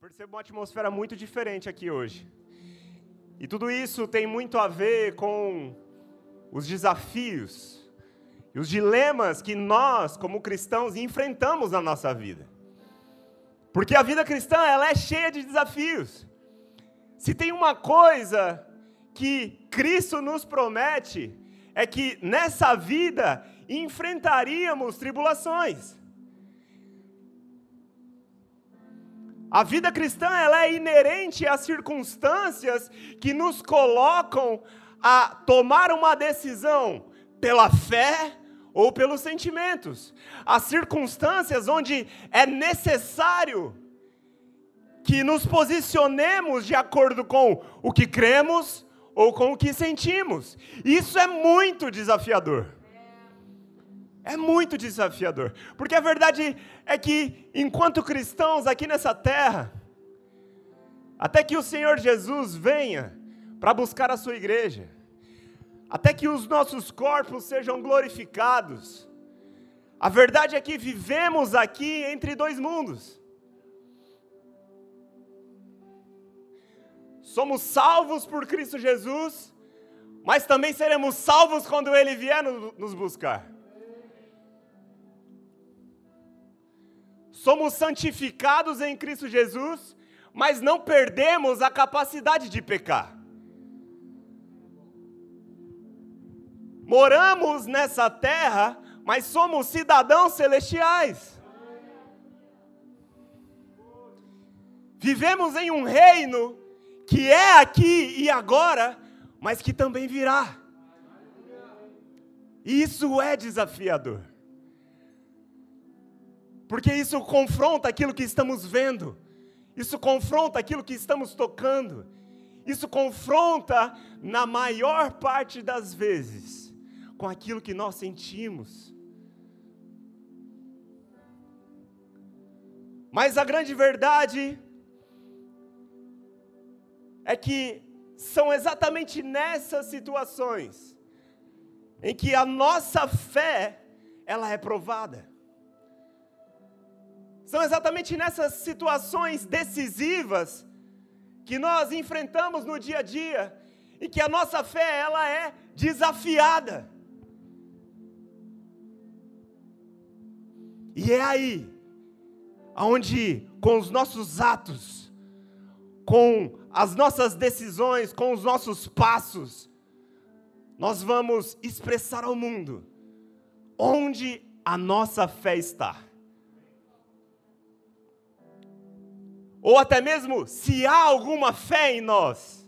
percebo uma atmosfera muito diferente aqui hoje. E tudo isso tem muito a ver com os desafios e os dilemas que nós, como cristãos, enfrentamos na nossa vida. Porque a vida cristã, ela é cheia de desafios. Se tem uma coisa que Cristo nos promete, é que nessa vida enfrentaríamos tribulações. A vida cristã ela é inerente às circunstâncias que nos colocam a tomar uma decisão pela fé ou pelos sentimentos. As circunstâncias onde é necessário que nos posicionemos de acordo com o que cremos ou com o que sentimos. Isso é muito desafiador. É muito desafiador. Porque a verdade é que, enquanto cristãos aqui nessa terra, até que o Senhor Jesus venha para buscar a sua igreja, até que os nossos corpos sejam glorificados, a verdade é que vivemos aqui entre dois mundos. Somos salvos por Cristo Jesus, mas também seremos salvos quando Ele vier nos buscar. Somos santificados em Cristo Jesus, mas não perdemos a capacidade de pecar. Moramos nessa terra, mas somos cidadãos celestiais. Vivemos em um reino que é aqui e agora, mas que também virá. E isso é desafiador porque isso confronta aquilo que estamos vendo, isso confronta aquilo que estamos tocando, isso confronta, na maior parte das vezes, com aquilo que nós sentimos. Mas a grande verdade é que são exatamente nessas situações em que a nossa fé ela é provada. São exatamente nessas situações decisivas que nós enfrentamos no dia a dia e que a nossa fé ela é desafiada. E é aí aonde com os nossos atos, com as nossas decisões, com os nossos passos, nós vamos expressar ao mundo onde a nossa fé está. Ou até mesmo se há alguma fé em nós,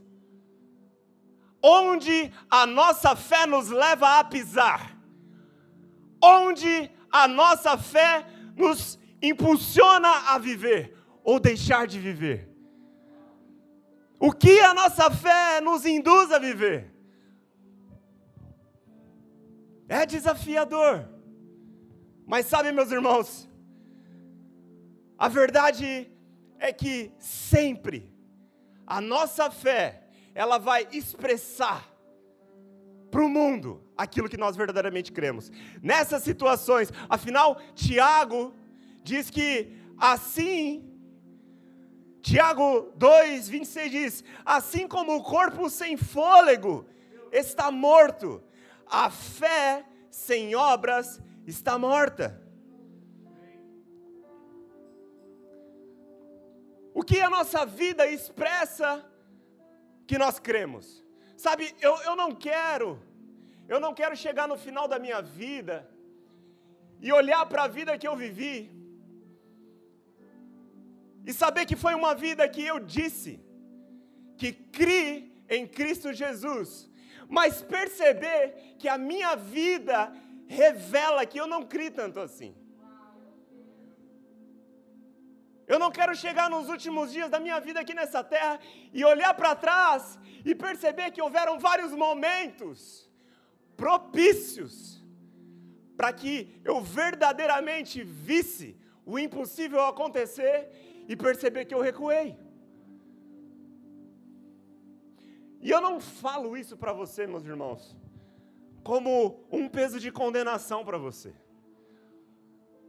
onde a nossa fé nos leva a pisar, onde a nossa fé nos impulsiona a viver ou deixar de viver. O que a nossa fé nos induz a viver? É desafiador. Mas sabe, meus irmãos, a verdade é que sempre a nossa fé, ela vai expressar para o mundo aquilo que nós verdadeiramente cremos. Nessas situações, afinal, Tiago diz que assim, Tiago 2, 26 diz: assim como o corpo sem fôlego está morto, a fé sem obras está morta. O que a nossa vida expressa que nós cremos. Sabe, eu, eu não quero, eu não quero chegar no final da minha vida e olhar para a vida que eu vivi e saber que foi uma vida que eu disse que criei em Cristo Jesus, mas perceber que a minha vida revela que eu não criei tanto assim. Eu não quero chegar nos últimos dias da minha vida aqui nessa terra e olhar para trás e perceber que houveram vários momentos propícios para que eu verdadeiramente visse o impossível acontecer e perceber que eu recuei. E eu não falo isso para você, meus irmãos, como um peso de condenação para você,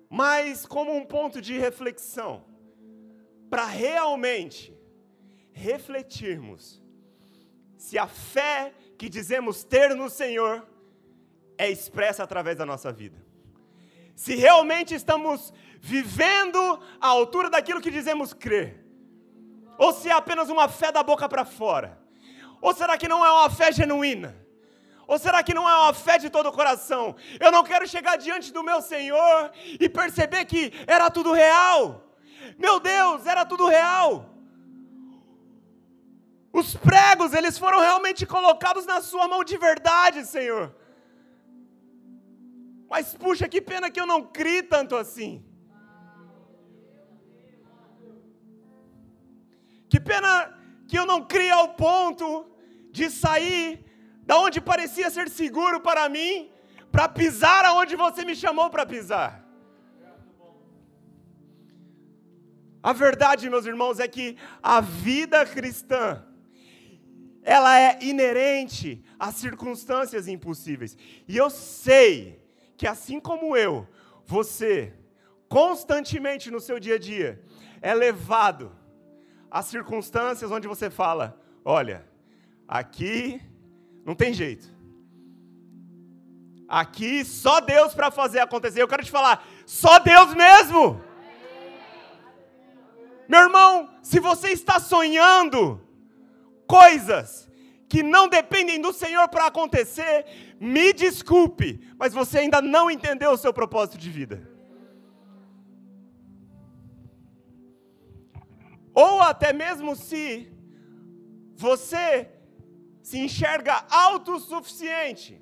mas como um ponto de reflexão para realmente refletirmos se a fé que dizemos ter no Senhor é expressa através da nossa vida. Se realmente estamos vivendo à altura daquilo que dizemos crer. Ou se é apenas uma fé da boca para fora. Ou será que não é uma fé genuína? Ou será que não é uma fé de todo o coração? Eu não quero chegar diante do meu Senhor e perceber que era tudo real. Meu Deus, era tudo real. Os pregos, eles foram realmente colocados na sua mão de verdade, Senhor. Mas puxa, que pena que eu não criei tanto assim. Que pena que eu não criei ao ponto de sair da onde parecia ser seguro para mim, para pisar aonde você me chamou para pisar. A verdade, meus irmãos, é que a vida cristã, ela é inerente às circunstâncias impossíveis. E eu sei que assim como eu, você, constantemente no seu dia a dia, é levado às circunstâncias onde você fala: olha, aqui não tem jeito. Aqui só Deus para fazer acontecer. Eu quero te falar, só Deus mesmo. Meu irmão, se você está sonhando coisas que não dependem do Senhor para acontecer, me desculpe, mas você ainda não entendeu o seu propósito de vida. Ou até mesmo se você se enxerga autossuficiente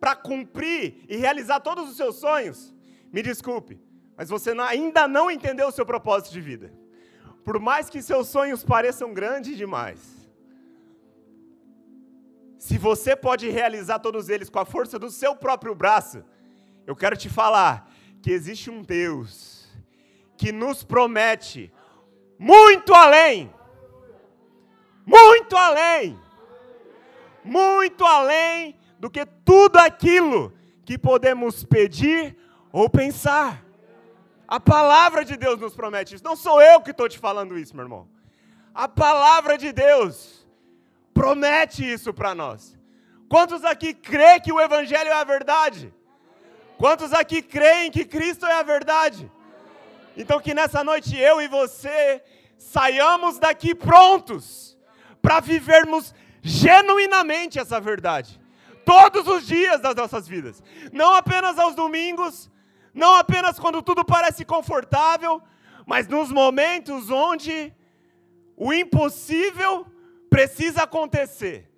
para cumprir e realizar todos os seus sonhos, me desculpe, mas você ainda não entendeu o seu propósito de vida por mais que seus sonhos pareçam grandes demais, se você pode realizar todos eles com a força do seu próprio braço, eu quero te falar que existe um Deus que nos promete muito além, muito além, muito além do que tudo aquilo que podemos pedir ou pensar. A palavra de Deus nos promete isso. Não sou eu que estou te falando isso, meu irmão. A palavra de Deus promete isso para nós. Quantos aqui creem que o Evangelho é a verdade? Quantos aqui creem que Cristo é a verdade? Então, que nessa noite eu e você saiamos daqui prontos para vivermos genuinamente essa verdade, todos os dias das nossas vidas, não apenas aos domingos, não apenas quando tudo parece confortável, mas nos momentos onde o impossível precisa acontecer.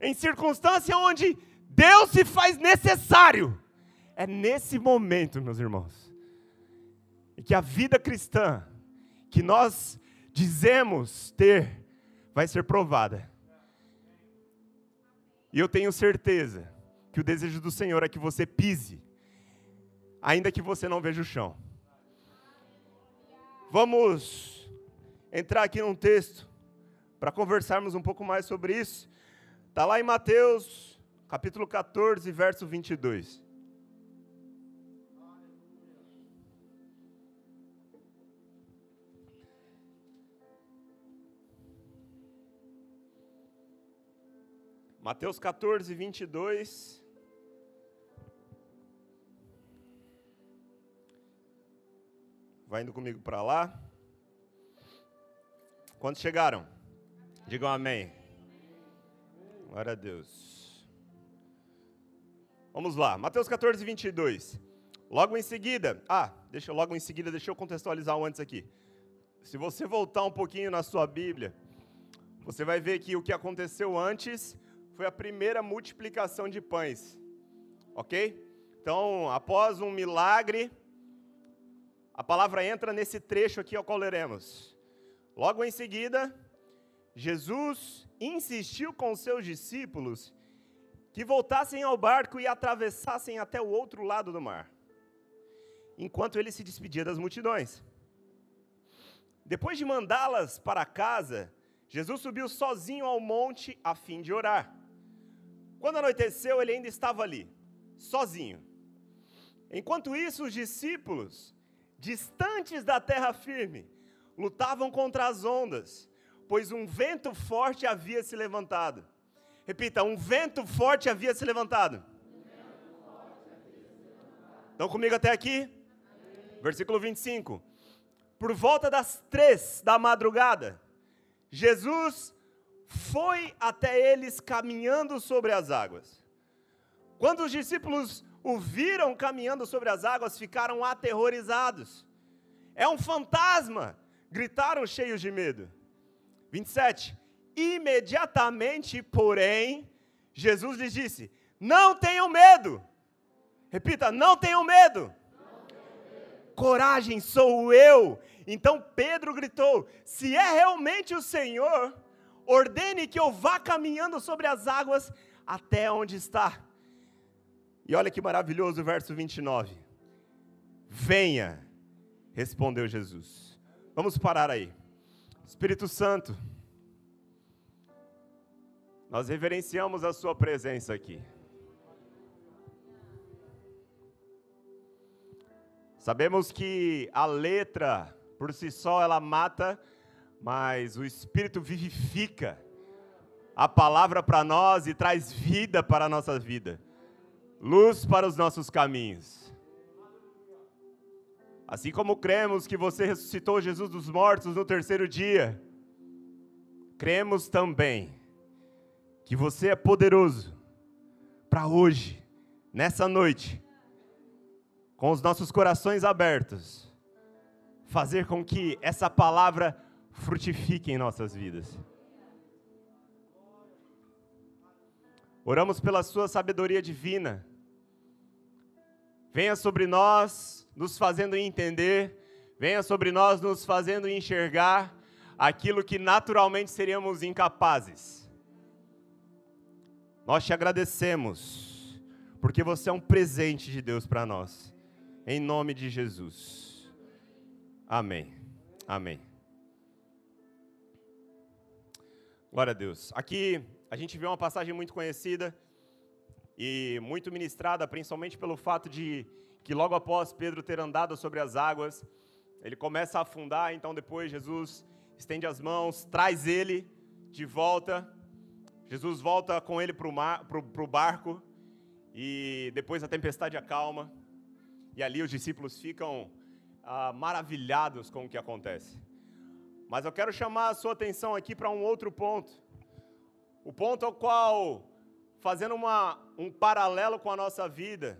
Em circunstância onde Deus se faz necessário. É nesse momento, meus irmãos, que a vida cristã que nós dizemos ter vai ser provada. E eu tenho certeza que o desejo do Senhor é que você pise ainda que você não veja o chão. Vamos entrar aqui num texto para conversarmos um pouco mais sobre isso. Está lá em Mateus, capítulo 14, verso 22. Mateus 14, 22. Vai indo comigo para lá. Quantos chegaram? Digam amém. Glória a Deus. Vamos lá, Mateus 14, 22. Logo em seguida, ah, deixa logo em seguida, deixa eu contextualizar um antes aqui. Se você voltar um pouquinho na sua Bíblia, você vai ver que o que aconteceu antes foi a primeira multiplicação de pães. Ok? Então, após um milagre, a palavra entra nesse trecho aqui ao qual leremos. Logo em seguida, Jesus insistiu com seus discípulos que voltassem ao barco e atravessassem até o outro lado do mar, enquanto ele se despedia das multidões. Depois de mandá-las para casa, Jesus subiu sozinho ao monte a fim de orar. Quando anoiteceu, ele ainda estava ali, sozinho. Enquanto isso, os discípulos distantes da terra firme, lutavam contra as ondas, pois um vento forte havia se levantado. Repita, um vento forte havia se levantado. Estão comigo até aqui? Versículo 25. Por volta das três da madrugada, Jesus foi até eles caminhando sobre as águas. Quando os discípulos o viram caminhando sobre as águas, ficaram aterrorizados. É um fantasma! gritaram cheios de medo. 27. Imediatamente, porém, Jesus lhes disse: Não tenham medo. Repita: Não tenham medo. Coragem, sou eu. Então Pedro gritou: Se é realmente o Senhor, ordene que eu vá caminhando sobre as águas até onde está. E olha que maravilhoso o verso 29. Venha, respondeu Jesus. Vamos parar aí. Espírito Santo, nós reverenciamos a Sua presença aqui. Sabemos que a letra, por si só, ela mata, mas o Espírito vivifica a palavra para nós e traz vida para a nossa vida, luz para os nossos caminhos. Assim como cremos que você ressuscitou Jesus dos mortos no terceiro dia, cremos também que você é poderoso para hoje, nessa noite, com os nossos corações abertos, fazer com que essa palavra frutifique em nossas vidas. Oramos pela Sua sabedoria divina. Venha sobre nós, nos fazendo entender, venha sobre nós, nos fazendo enxergar aquilo que naturalmente seríamos incapazes. Nós te agradecemos, porque você é um presente de Deus para nós. Em nome de Jesus. Amém. Amém. Glória a Deus. Aqui a gente vê uma passagem muito conhecida e muito ministrada, principalmente pelo fato de que logo após Pedro ter andado sobre as águas, ele começa a afundar, então depois Jesus estende as mãos, traz ele de volta Jesus volta com ele para o barco e depois a tempestade acalma. E ali os discípulos ficam ah, maravilhados com o que acontece. Mas eu quero chamar a sua atenção aqui para um outro ponto. O ponto ao qual, fazendo uma, um paralelo com a nossa vida,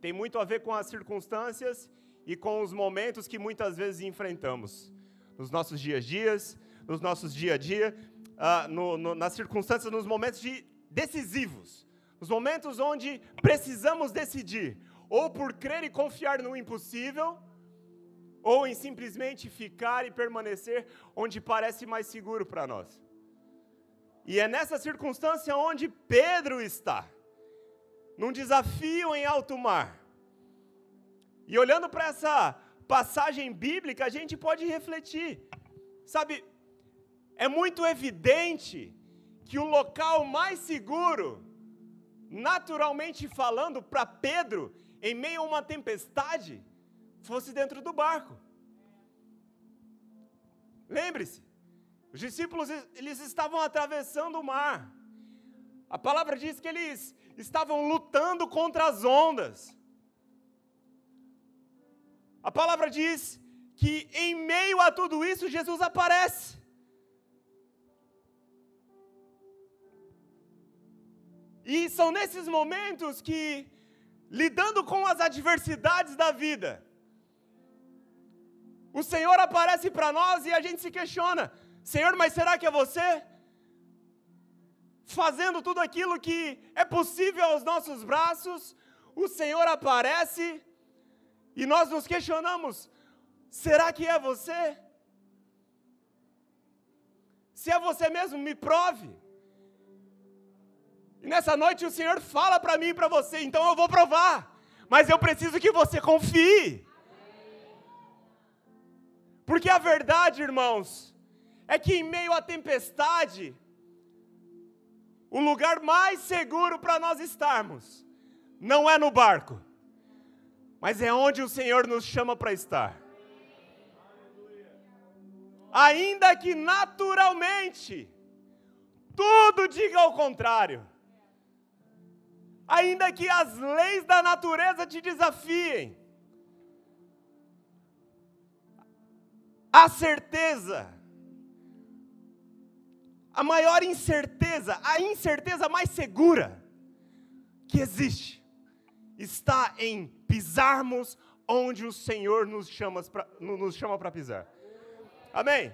tem muito a ver com as circunstâncias e com os momentos que muitas vezes enfrentamos. Nos nossos dias a dias, nos nossos dia a dia, uh, no, no, nas circunstâncias, nos momentos de decisivos, nos momentos onde precisamos decidir, ou por crer e confiar no impossível, ou em simplesmente ficar e permanecer onde parece mais seguro para nós. E é nessa circunstância onde Pedro está, num desafio em alto mar. E olhando para essa passagem bíblica, a gente pode refletir. Sabe, é muito evidente que o local mais seguro, naturalmente falando, para Pedro, em meio a uma tempestade, fosse dentro do barco. Lembre-se, os discípulos eles estavam atravessando o mar. A palavra diz que eles estavam lutando contra as ondas. A palavra diz que em meio a tudo isso Jesus aparece. E são nesses momentos que, lidando com as adversidades da vida, o Senhor aparece para nós e a gente se questiona: Senhor, mas será que é você? Fazendo tudo aquilo que é possível aos nossos braços, o Senhor aparece e nós nos questionamos: será que é você? Se é você mesmo, me prove. E nessa noite o Senhor fala para mim e para você, então eu vou provar. Mas eu preciso que você confie. Porque a verdade, irmãos, é que em meio à tempestade, o lugar mais seguro para nós estarmos não é no barco, mas é onde o Senhor nos chama para estar. Ainda que naturalmente tudo diga ao contrário. Ainda que as leis da natureza te desafiem. A certeza, a maior incerteza, a incerteza mais segura que existe, está em pisarmos onde o Senhor nos chama para pisar. Amém?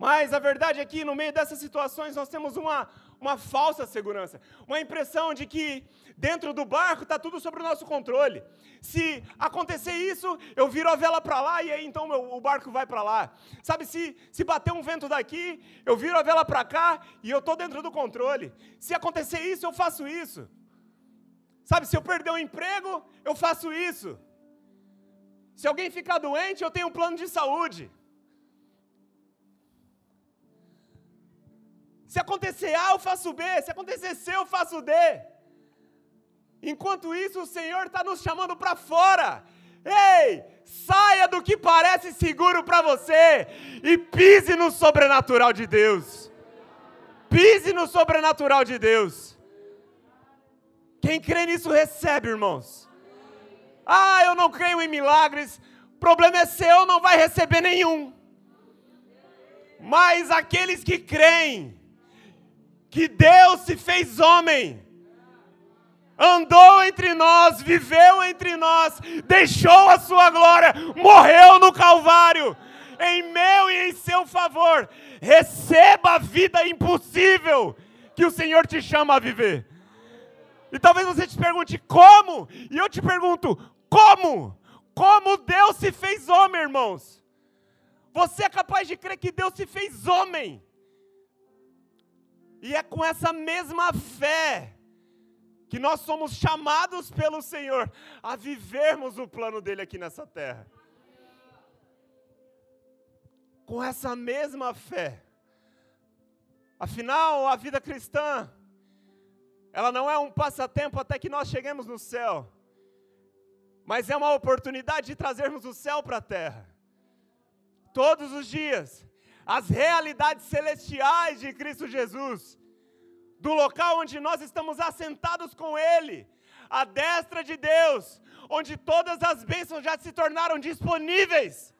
Mas a verdade é que no meio dessas situações nós temos uma, uma falsa segurança, uma impressão de que dentro do barco está tudo sob o nosso controle. Se acontecer isso, eu viro a vela para lá e aí então meu, o barco vai para lá. Sabe, se, se bater um vento daqui, eu viro a vela para cá e eu estou dentro do controle. Se acontecer isso, eu faço isso. Sabe, se eu perder um emprego, eu faço isso. Se alguém ficar doente, eu tenho um plano de saúde. Se acontecer A, eu faço B. Se acontecer C, eu faço D. Enquanto isso, o Senhor está nos chamando para fora. Ei, saia do que parece seguro para você e pise no sobrenatural de Deus. Pise no sobrenatural de Deus. Quem crê nisso recebe, irmãos. Ah, eu não creio em milagres. O problema é seu, não vai receber nenhum. Mas aqueles que creem, que Deus se fez homem, andou entre nós, viveu entre nós, deixou a sua glória, morreu no Calvário, em meu e em seu favor. Receba a vida impossível que o Senhor te chama a viver. E talvez você te pergunte como, e eu te pergunto, como? Como Deus se fez homem, irmãos? Você é capaz de crer que Deus se fez homem? E é com essa mesma fé que nós somos chamados pelo Senhor a vivermos o plano dele aqui nessa terra. Com essa mesma fé. Afinal, a vida cristã, ela não é um passatempo até que nós cheguemos no céu, mas é uma oportunidade de trazermos o céu para a terra. Todos os dias as realidades celestiais de Cristo Jesus, do local onde nós estamos assentados com Ele, a destra de Deus, onde todas as bênçãos já se tornaram disponíveis,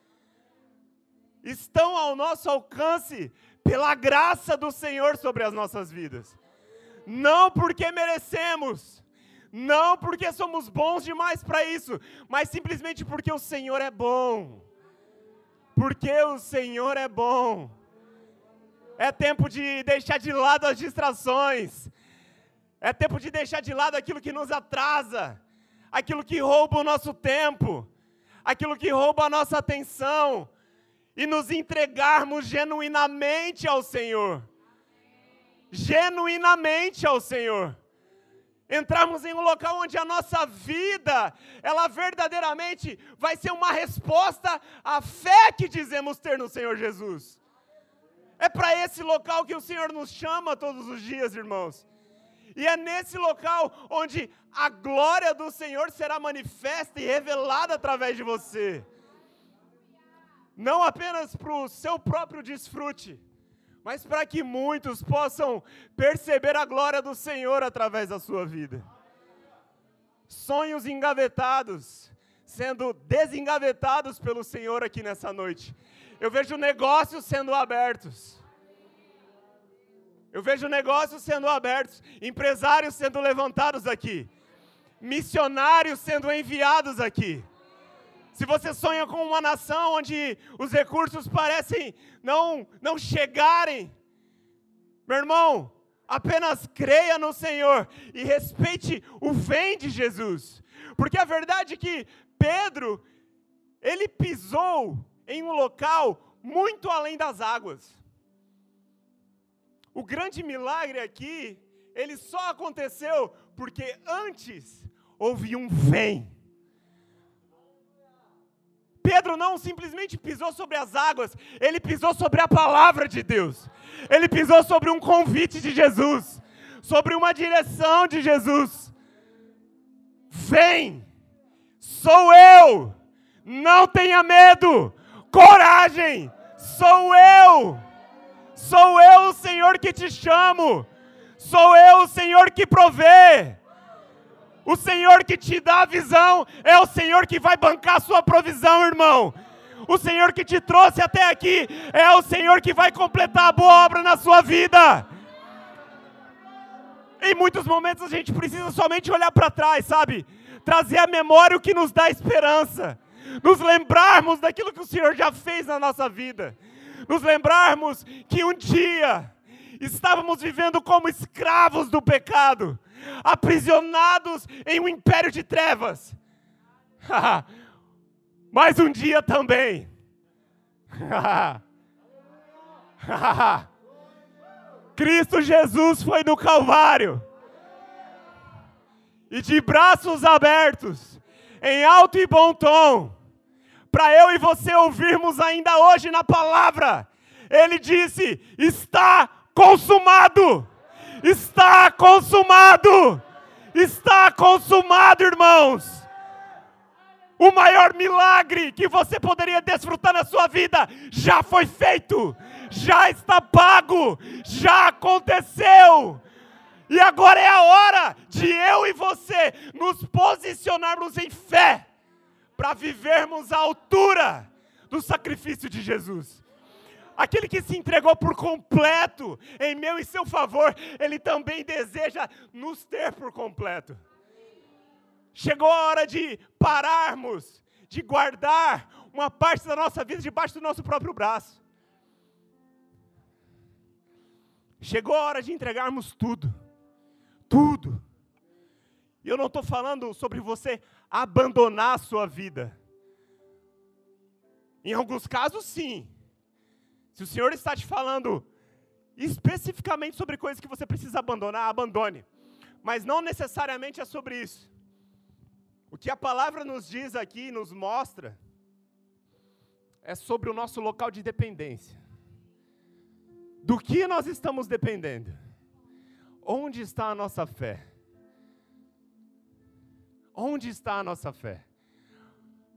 estão ao nosso alcance pela graça do Senhor sobre as nossas vidas. Não porque merecemos, não porque somos bons demais para isso, mas simplesmente porque o Senhor é bom porque o Senhor é bom. É tempo de deixar de lado as distrações. É tempo de deixar de lado aquilo que nos atrasa, aquilo que rouba o nosso tempo, aquilo que rouba a nossa atenção e nos entregarmos genuinamente ao Senhor. Genuinamente ao Senhor entrarmos em um local onde a nossa vida, ela verdadeiramente vai ser uma resposta à fé que dizemos ter no Senhor Jesus. É para esse local que o Senhor nos chama todos os dias, irmãos. E é nesse local onde a glória do Senhor será manifesta e revelada através de você. Não apenas para o seu próprio desfrute, mas para que muitos possam perceber a glória do Senhor através da sua vida. Sonhos engavetados, sendo desengavetados pelo Senhor aqui nessa noite. Eu vejo negócios sendo abertos. Eu vejo negócios sendo abertos, empresários sendo levantados aqui, missionários sendo enviados aqui se você sonha com uma nação onde os recursos parecem não, não chegarem, meu irmão, apenas creia no Senhor e respeite o vem de Jesus. Porque a verdade é que Pedro, ele pisou em um local muito além das águas. O grande milagre aqui, ele só aconteceu porque antes houve um vem. Pedro não simplesmente pisou sobre as águas, ele pisou sobre a palavra de Deus. Ele pisou sobre um convite de Jesus, sobre uma direção de Jesus. Vem, sou eu, não tenha medo, coragem, Sou eu. Sou eu o Senhor que te chamo. Sou eu o Senhor que provê. O Senhor que te dá a visão é o Senhor que vai bancar a sua provisão, irmão. O Senhor que te trouxe até aqui é o Senhor que vai completar a boa obra na sua vida. Em muitos momentos a gente precisa somente olhar para trás, sabe? Trazer à memória o que nos dá esperança. Nos lembrarmos daquilo que o Senhor já fez na nossa vida. Nos lembrarmos que um dia estávamos vivendo como escravos do pecado, aprisionados em um império de trevas. Mas um dia também. Cristo Jesus foi no Calvário. E de braços abertos, em alto e bom tom, para eu e você ouvirmos ainda hoje na palavra, ele disse: Está consumado! Está consumado! Está consumado, irmãos! O maior milagre que você poderia desfrutar na sua vida já foi feito já está pago, já aconteceu. E agora é a hora de eu e você nos posicionarmos em fé para vivermos à altura do sacrifício de Jesus. Aquele que se entregou por completo em meu e seu favor, ele também deseja nos ter por completo. Chegou a hora de pararmos, de guardar uma parte da nossa vida debaixo do nosso próprio braço. Chegou a hora de entregarmos tudo. Tudo. E eu não estou falando sobre você abandonar a sua vida. Em alguns casos, sim. Se o Senhor está te falando especificamente sobre coisas que você precisa abandonar, abandone. Mas não necessariamente é sobre isso. O que a palavra nos diz aqui, nos mostra, é sobre o nosso local de dependência. Do que nós estamos dependendo? Onde está a nossa fé? Onde está a nossa fé?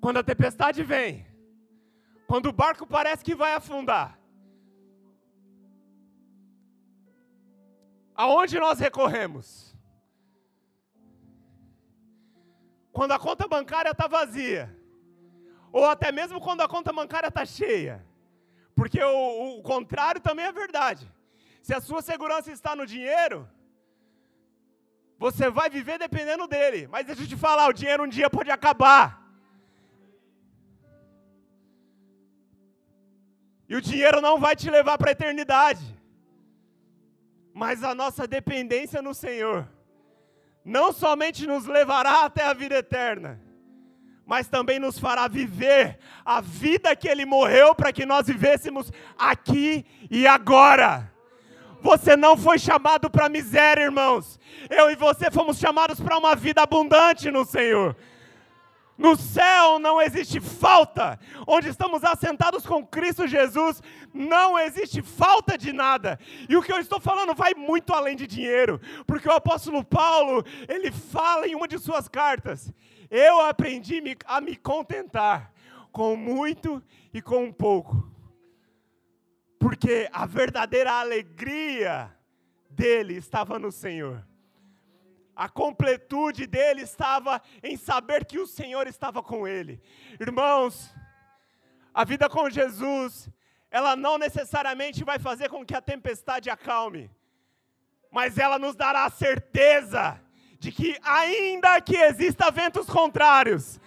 Quando a tempestade vem, quando o barco parece que vai afundar, aonde nós recorremos? Quando a conta bancária está vazia, ou até mesmo quando a conta bancária está cheia. Porque o, o contrário também é verdade. Se a sua segurança está no dinheiro, você vai viver dependendo dele. Mas deixa eu te falar, o dinheiro um dia pode acabar. E o dinheiro não vai te levar para a eternidade. Mas a nossa dependência no Senhor não somente nos levará até a vida eterna, mas também nos fará viver a vida que Ele morreu para que nós vivêssemos aqui e agora. Você não foi chamado para miséria, irmãos. Eu e você fomos chamados para uma vida abundante no Senhor. No céu não existe falta. Onde estamos assentados com Cristo Jesus, não existe falta de nada. E o que eu estou falando vai muito além de dinheiro, porque o apóstolo Paulo, ele fala em uma de suas cartas: eu aprendi a me contentar com muito e com pouco. Porque a verdadeira alegria dele estava no Senhor. A completude dele estava em saber que o Senhor estava com ele. Irmãos, a vida com Jesus, ela não necessariamente vai fazer com que a tempestade acalme, mas ela nos dará a certeza de que, ainda que exista ventos contrários,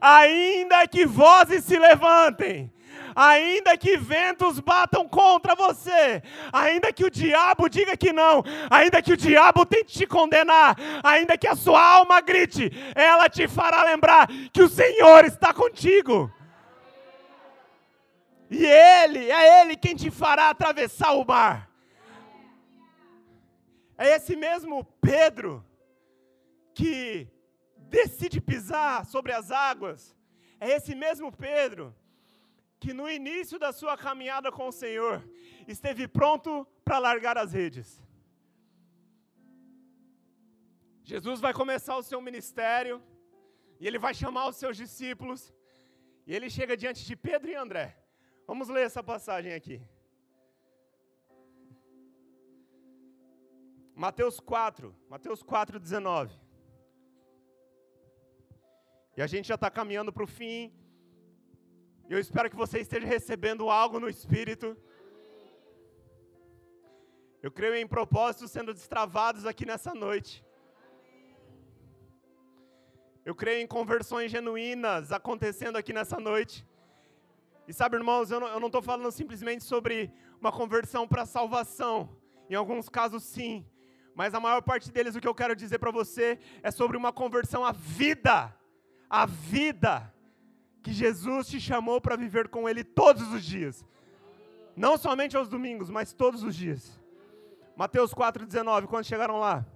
ainda que vozes se levantem, ainda que ventos batam contra você, ainda que o diabo diga que não, ainda que o diabo tente te condenar, ainda que a sua alma grite, ela te fará lembrar que o Senhor está contigo. E Ele, é Ele quem te fará atravessar o mar. É esse mesmo Pedro que decide pisar sobre as águas, é esse mesmo Pedro que no início da sua caminhada com o Senhor esteve pronto para largar as redes. Jesus vai começar o seu ministério e ele vai chamar os seus discípulos e ele chega diante de Pedro e André, Vamos ler essa passagem aqui. Mateus 4, Mateus 4, 19. E a gente já está caminhando para o fim. Eu espero que você esteja recebendo algo no Espírito. Eu creio em propósitos sendo destravados aqui nessa noite. Eu creio em conversões genuínas acontecendo aqui nessa noite. E sabe, irmãos, eu não estou falando simplesmente sobre uma conversão para salvação. Em alguns casos, sim. Mas a maior parte deles, o que eu quero dizer para você é sobre uma conversão à vida. A vida que Jesus te chamou para viver com Ele todos os dias. Não somente aos domingos, mas todos os dias. Mateus 4,19, quando chegaram lá?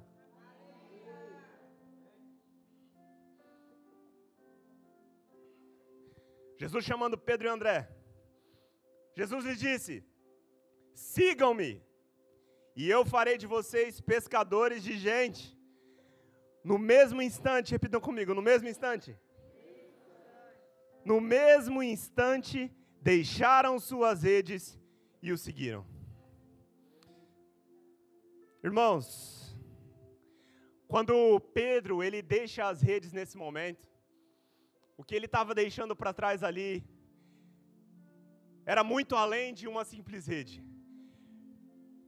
Jesus chamando Pedro e André. Jesus lhes disse: Sigam-me, e eu farei de vocês pescadores de gente. No mesmo instante, repitam comigo, no mesmo instante. No mesmo instante, deixaram suas redes e o seguiram. Irmãos, quando Pedro ele deixa as redes nesse momento, o que ele estava deixando para trás ali era muito além de uma simples rede.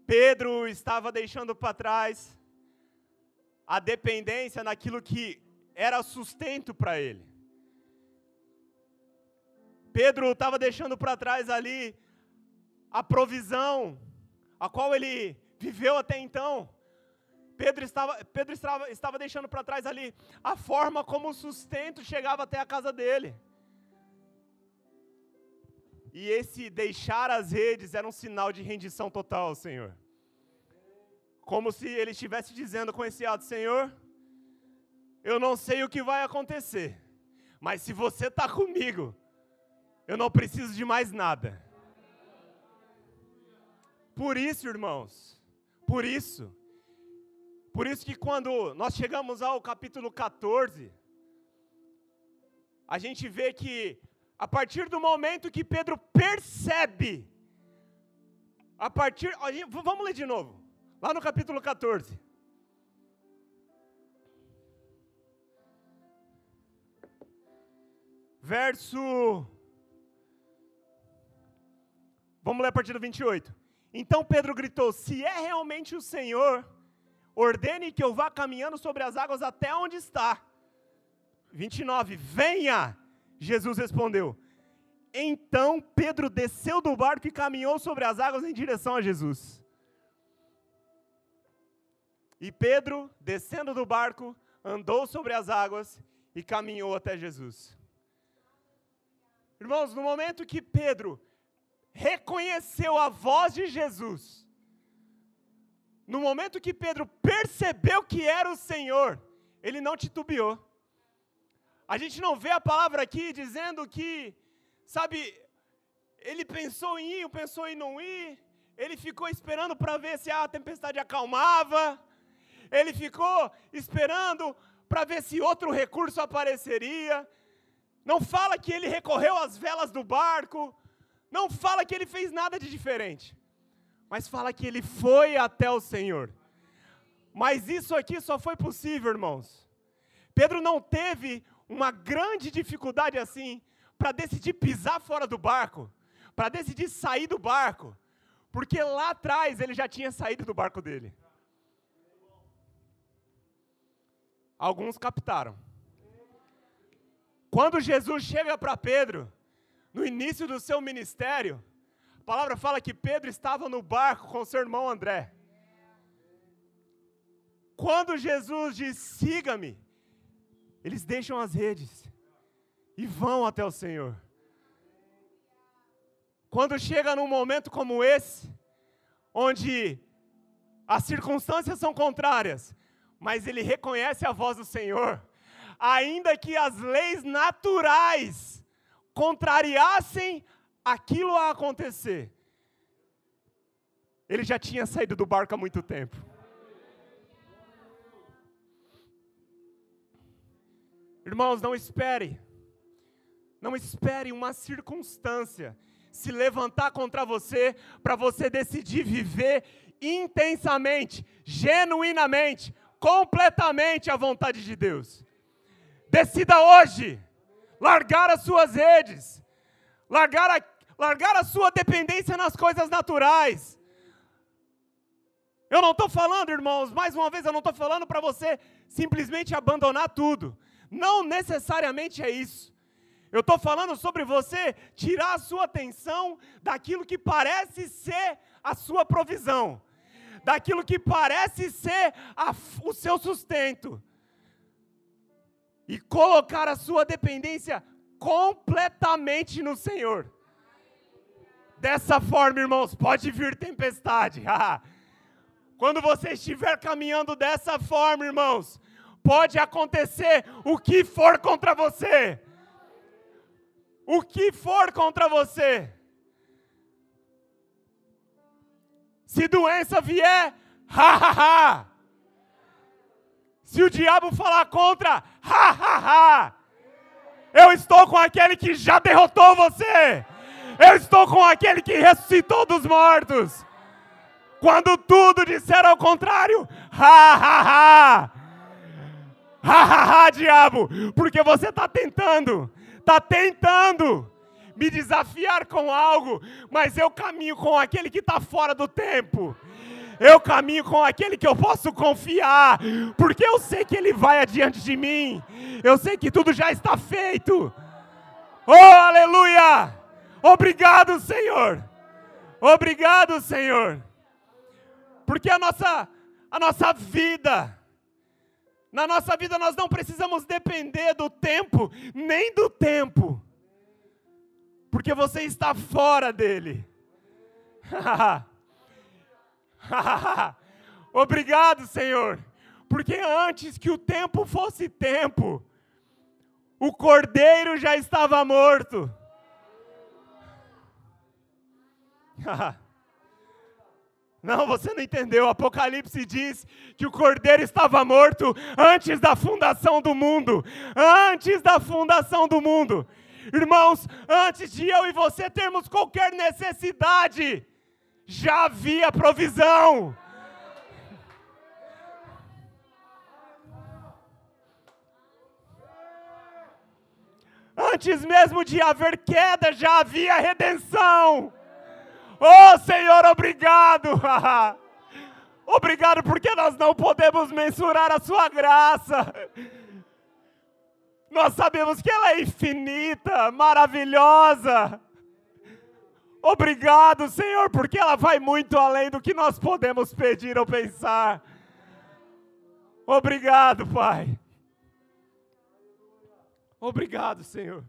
Pedro estava deixando para trás a dependência naquilo que era sustento para ele. Pedro estava deixando para trás ali a provisão a qual ele viveu até então. Pedro estava, Pedro estava, estava deixando para trás ali a forma como o sustento chegava até a casa dele. E esse deixar as redes era um sinal de rendição total Senhor. Como se ele estivesse dizendo com esse ato: Senhor, eu não sei o que vai acontecer, mas se você está comigo, eu não preciso de mais nada. Por isso, irmãos, por isso, por isso que quando nós chegamos ao capítulo 14, a gente vê que a partir do momento que Pedro percebe, a partir, vamos ler de novo, lá no capítulo 14. Verso. Vamos ler a partir do 28. Então Pedro gritou: Se é realmente o Senhor, ordene que eu vá caminhando sobre as águas até onde está. 29, venha! Jesus respondeu. Então Pedro desceu do barco e caminhou sobre as águas em direção a Jesus. E Pedro, descendo do barco, andou sobre as águas e caminhou até Jesus. Irmãos, no momento que Pedro reconheceu a voz de Jesus, no momento que Pedro percebeu que era o Senhor, ele não titubeou. A gente não vê a palavra aqui dizendo que, sabe, ele pensou em ir, pensou em não ir, ele ficou esperando para ver se a tempestade acalmava, ele ficou esperando para ver se outro recurso apareceria. Não fala que ele recorreu às velas do barco, não fala que ele fez nada de diferente mas fala que ele foi até o Senhor. Mas isso aqui só foi possível, irmãos. Pedro não teve uma grande dificuldade assim para decidir pisar fora do barco, para decidir sair do barco, porque lá atrás ele já tinha saído do barco dele. Alguns captaram. Quando Jesus chega para Pedro, no início do seu ministério, palavra fala que Pedro estava no barco com seu irmão André. Quando Jesus diz: siga-me, eles deixam as redes e vão até o Senhor. Quando chega num momento como esse, onde as circunstâncias são contrárias, mas ele reconhece a voz do Senhor, ainda que as leis naturais contrariassem aquilo a acontecer, ele já tinha saído do barco há muito tempo. Irmãos, não espere, não espere uma circunstância se levantar contra você, para você decidir viver intensamente, genuinamente, completamente a vontade de Deus. Decida hoje largar as suas redes, largar a, largar a sua dependência nas coisas naturais. Eu não estou falando, irmãos, mais uma vez, eu não estou falando para você simplesmente abandonar tudo. Não necessariamente é isso. Eu estou falando sobre você tirar a sua atenção daquilo que parece ser a sua provisão, daquilo que parece ser a, o seu sustento, e colocar a sua dependência completamente no Senhor. Dessa forma, irmãos, pode vir tempestade. Quando você estiver caminhando dessa forma, irmãos, pode acontecer o que for contra você. O que for contra você. Se doença vier, ha ha ha. Se o diabo falar contra, ha ha ha. Eu estou com aquele que já derrotou você. Eu estou com aquele que ressuscitou dos mortos. Quando tudo disser ao contrário, ha ha ha. Ha ha ha, diabo, porque você está tentando, está tentando me desafiar com algo, mas eu caminho com aquele que está fora do tempo. Eu caminho com aquele que eu posso confiar, porque eu sei que ele vai adiante de mim. Eu sei que tudo já está feito. Oh, aleluia! Obrigado, Senhor. Obrigado, Senhor. Porque a nossa a nossa vida na nossa vida nós não precisamos depender do tempo, nem do tempo. Porque você está fora dele. Obrigado, Senhor, porque antes que o tempo fosse tempo, o cordeiro já estava morto. Não, você não entendeu. O Apocalipse diz que o cordeiro estava morto antes da fundação do mundo. Antes da fundação do mundo. Irmãos, antes de eu e você termos qualquer necessidade, já havia provisão. Antes mesmo de haver queda, já havia redenção. Oh Senhor, obrigado. obrigado porque nós não podemos mensurar a Sua graça. Nós sabemos que ela é infinita, maravilhosa. Obrigado, Senhor, porque ela vai muito além do que nós podemos pedir ou pensar. Obrigado, Pai. Obrigado, Senhor.